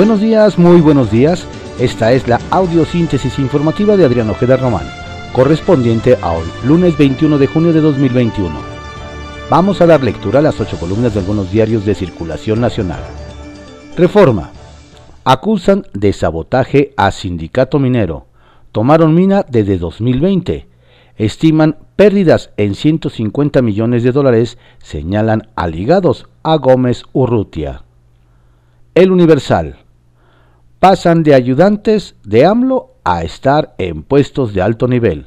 Buenos días, muy buenos días. Esta es la audiosíntesis informativa de Adrián Ojeda Román, correspondiente a hoy, lunes 21 de junio de 2021. Vamos a dar lectura a las ocho columnas de algunos diarios de circulación nacional. Reforma. Acusan de sabotaje a sindicato minero. Tomaron mina desde 2020. Estiman pérdidas en 150 millones de dólares, señalan aligados a Gómez Urrutia. El Universal pasan de ayudantes de AMLO a estar en puestos de alto nivel.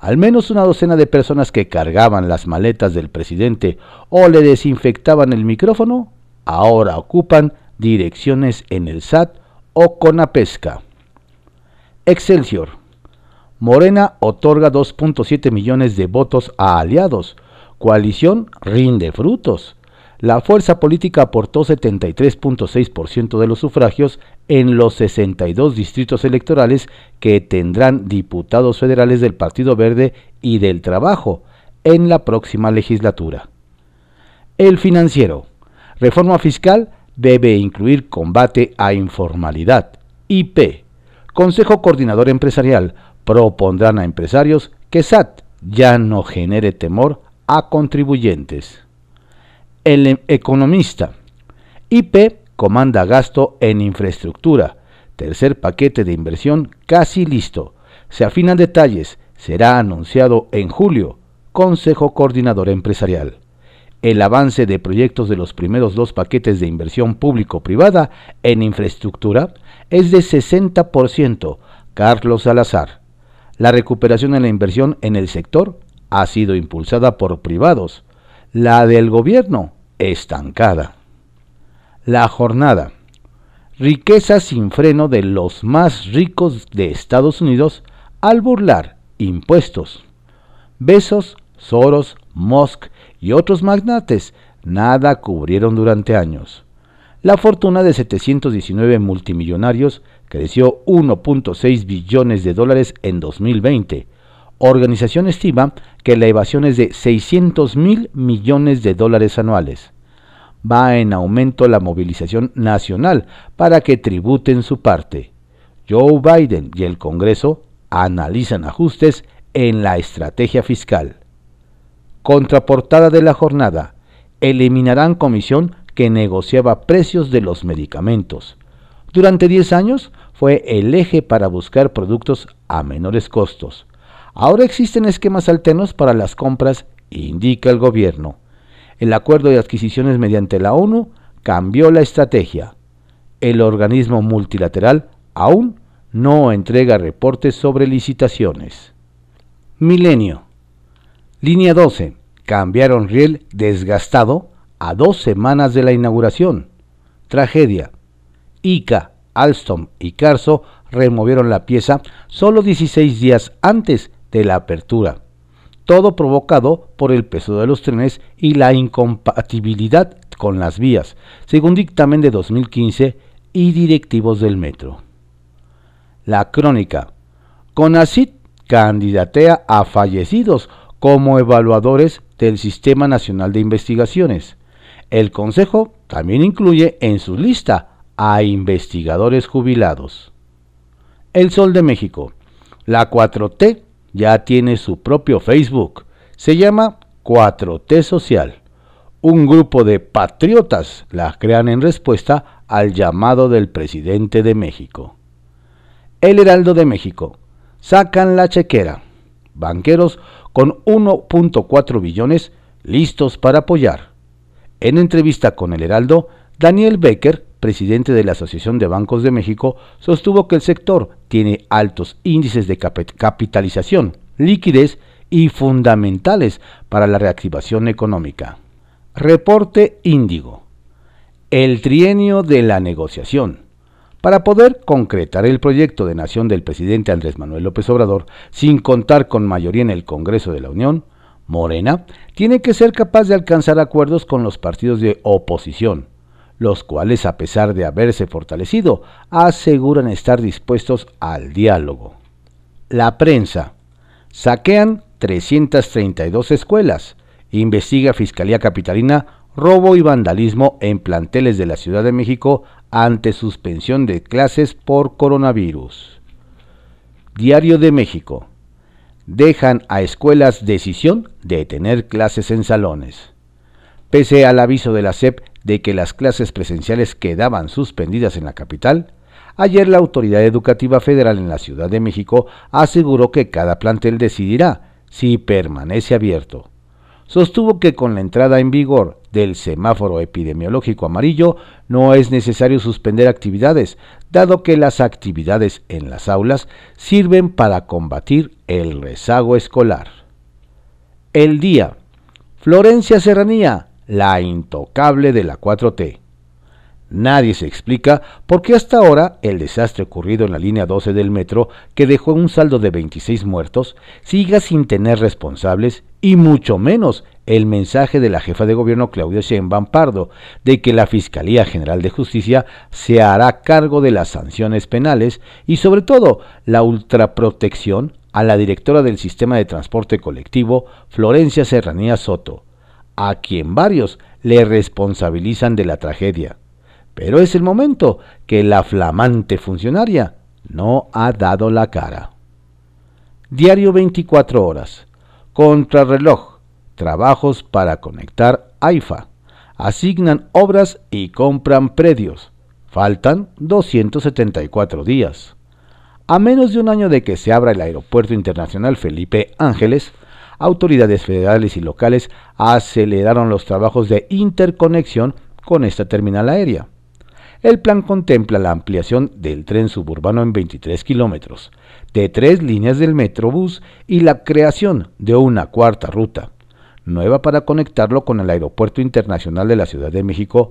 Al menos una docena de personas que cargaban las maletas del presidente o le desinfectaban el micrófono, ahora ocupan direcciones en el SAT o Conapesca. Excelsior. Morena otorga 2.7 millones de votos a aliados. Coalición rinde frutos la fuerza política aportó 73.6% de los sufragios en los 62 distritos electorales que tendrán diputados federales del Partido Verde y del Trabajo en la próxima legislatura. El financiero. Reforma fiscal debe incluir combate a informalidad. IP. Consejo Coordinador Empresarial propondrán a empresarios que SAT ya no genere temor a contribuyentes. El economista. IP comanda gasto en infraestructura. Tercer paquete de inversión casi listo. Se afinan detalles. Será anunciado en julio. Consejo Coordinador Empresarial. El avance de proyectos de los primeros dos paquetes de inversión público-privada en infraestructura es de 60%. Carlos Salazar. La recuperación en la inversión en el sector ha sido impulsada por privados. La del gobierno estancada. La jornada. Riqueza sin freno de los más ricos de Estados Unidos al burlar impuestos. Besos, Soros, Musk y otros magnates nada cubrieron durante años. La fortuna de 719 multimillonarios creció 1.6 billones de dólares en 2020, organización estima que la evasión es de 600 mil millones de dólares anuales. Va en aumento la movilización nacional para que tributen su parte. Joe Biden y el Congreso analizan ajustes en la estrategia fiscal. Contraportada de la jornada. Eliminarán comisión que negociaba precios de los medicamentos. Durante 10 años fue el eje para buscar productos a menores costos. Ahora existen esquemas alternos para las compras, indica el gobierno. El acuerdo de adquisiciones mediante la ONU cambió la estrategia. El organismo multilateral aún no entrega reportes sobre licitaciones. Milenio. Línea 12. Cambiaron riel desgastado a dos semanas de la inauguración. Tragedia. ICA, Alstom y Carso removieron la pieza solo 16 días antes de la apertura, todo provocado por el peso de los trenes y la incompatibilidad con las vías, según dictamen de 2015 y directivos del metro. La crónica. CONACIT candidatea a fallecidos como evaluadores del Sistema Nacional de Investigaciones. El Consejo también incluye en su lista a investigadores jubilados. El Sol de México. La 4T ya tiene su propio Facebook. Se llama 4T Social. Un grupo de patriotas la crean en respuesta al llamado del presidente de México. El Heraldo de México. Sacan la chequera. Banqueros con 1.4 billones listos para apoyar. En entrevista con el Heraldo, Daniel Becker presidente de la Asociación de Bancos de México, sostuvo que el sector tiene altos índices de capitalización, liquidez y fundamentales para la reactivación económica. Reporte Índigo. El trienio de la negociación. Para poder concretar el proyecto de nación del presidente Andrés Manuel López Obrador sin contar con mayoría en el Congreso de la Unión, Morena tiene que ser capaz de alcanzar acuerdos con los partidos de oposición, los cuales a pesar de haberse fortalecido, aseguran estar dispuestos al diálogo. La prensa. Saquean 332 escuelas. Investiga Fiscalía Capitalina robo y vandalismo en planteles de la Ciudad de México ante suspensión de clases por coronavirus. Diario de México. Dejan a escuelas decisión de tener clases en salones. Pese al aviso de la SEP de que las clases presenciales quedaban suspendidas en la capital, ayer la Autoridad Educativa Federal en la Ciudad de México aseguró que cada plantel decidirá si permanece abierto sostuvo que con la entrada en vigor del semáforo epidemiológico amarillo no es necesario suspender actividades, dado que las actividades en las aulas sirven para combatir el rezago escolar. El día. Florencia Serranía, la intocable de la 4T. Nadie se explica por qué hasta ahora el desastre ocurrido en la línea 12 del metro, que dejó un saldo de 26 muertos, siga sin tener responsables y mucho menos el mensaje de la jefa de gobierno Claudia Sheinbaum Pardo de que la Fiscalía General de Justicia se hará cargo de las sanciones penales y sobre todo la ultraprotección a la directora del sistema de transporte colectivo Florencia Serranía Soto, a quien varios le responsabilizan de la tragedia. Pero es el momento que la flamante funcionaria no ha dado la cara. Diario 24 horas. Contrarreloj. Trabajos para conectar AIFA. Asignan obras y compran predios. Faltan 274 días. A menos de un año de que se abra el Aeropuerto Internacional Felipe Ángeles, autoridades federales y locales aceleraron los trabajos de interconexión con esta terminal aérea. El plan contempla la ampliación del tren suburbano en 23 kilómetros, de tres líneas del Metrobús y la creación de una cuarta ruta, nueva para conectarlo con el Aeropuerto Internacional de la Ciudad de México,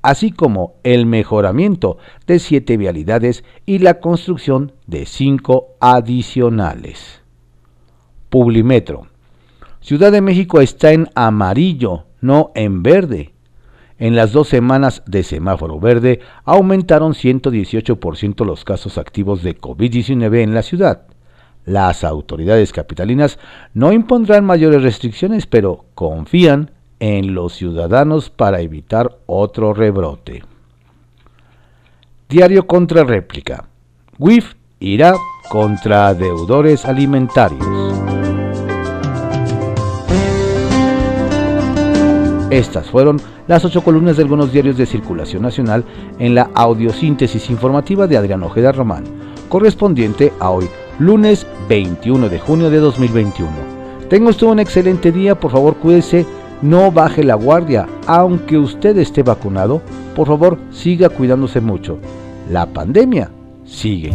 así como el mejoramiento de siete vialidades y la construcción de cinco adicionales. Publimetro. Ciudad de México está en amarillo, no en verde en las dos semanas de semáforo verde aumentaron 118% los casos activos de COVID-19 en la ciudad. Las autoridades capitalinas no impondrán mayores restricciones, pero confían en los ciudadanos para evitar otro rebrote. Diario contra réplica. WIF irá contra deudores alimentarios. Estas fueron las ocho columnas de algunos diarios de circulación nacional en la audiosíntesis informativa de Adrián Ojeda Román, correspondiente a hoy, lunes 21 de junio de 2021. Tengo usted un excelente día, por favor cuídese, no baje la guardia, aunque usted esté vacunado, por favor siga cuidándose mucho. La pandemia sigue.